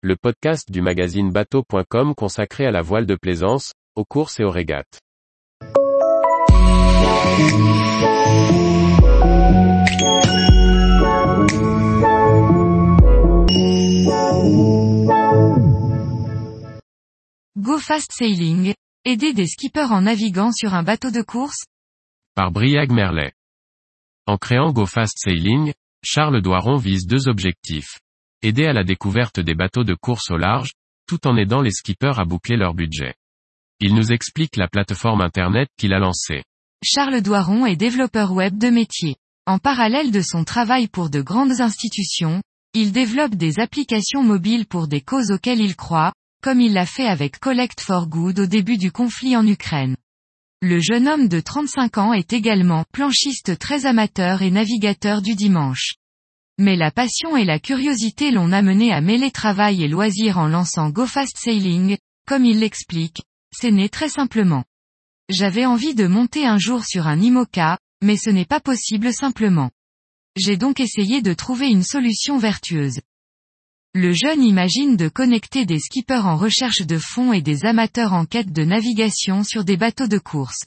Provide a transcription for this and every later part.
le podcast du magazine bateau.com consacré à la voile de plaisance, aux courses et aux régates. Go Fast Sailing, aider des skippers en naviguant sur un bateau de course? Par Briag Merlet. En créant Go Fast Sailing, Charles Doiron vise deux objectifs. Aider à la découverte des bateaux de course au large, tout en aidant les skippers à boucler leur budget. Il nous explique la plateforme Internet qu'il a lancée. Charles Doiron est développeur web de métier. En parallèle de son travail pour de grandes institutions, il développe des applications mobiles pour des causes auxquelles il croit, comme il l'a fait avec Collect for Good au début du conflit en Ukraine. Le jeune homme de 35 ans est également planchiste très amateur et navigateur du dimanche. Mais la passion et la curiosité l'ont amené à mêler travail et loisirs en lançant Go Fast Sailing, comme il l'explique, c'est né très simplement. J'avais envie de monter un jour sur un IMOCA, mais ce n'est pas possible simplement. J'ai donc essayé de trouver une solution vertueuse. Le jeune imagine de connecter des skippers en recherche de fond et des amateurs en quête de navigation sur des bateaux de course.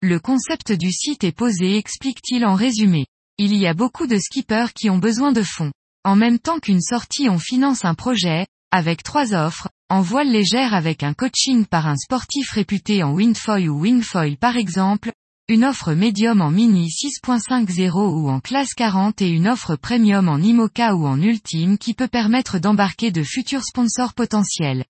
Le concept du site est posé explique-t-il en résumé. Il y a beaucoup de skippers qui ont besoin de fonds. En même temps qu'une sortie on finance un projet, avec trois offres, en voile légère avec un coaching par un sportif réputé en windfoil ou wingfoil par exemple, une offre médium en mini 6.50 ou en classe 40 et une offre premium en IMOCA ou en ultime qui peut permettre d'embarquer de futurs sponsors potentiels.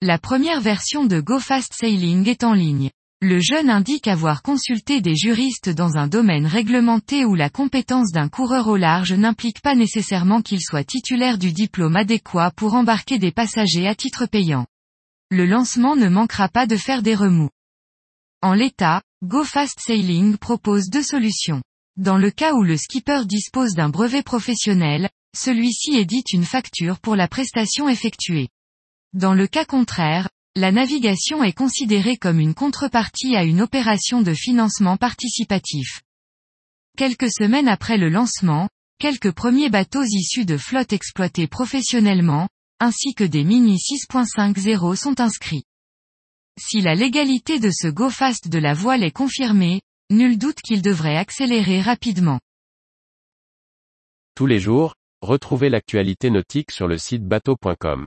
La première version de Go Fast Sailing est en ligne. Le jeune indique avoir consulté des juristes dans un domaine réglementé où la compétence d'un coureur au large n'implique pas nécessairement qu'il soit titulaire du diplôme adéquat pour embarquer des passagers à titre payant. Le lancement ne manquera pas de faire des remous. En l'état, Go Fast Sailing propose deux solutions. Dans le cas où le skipper dispose d'un brevet professionnel, celui-ci édite une facture pour la prestation effectuée. Dans le cas contraire, la navigation est considérée comme une contrepartie à une opération de financement participatif. Quelques semaines après le lancement, quelques premiers bateaux issus de flottes exploitées professionnellement, ainsi que des Mini 6.50 sont inscrits. Si la légalité de ce go fast de la voile est confirmée, nul doute qu'il devrait accélérer rapidement. Tous les jours, retrouvez l'actualité nautique sur le site bateau.com.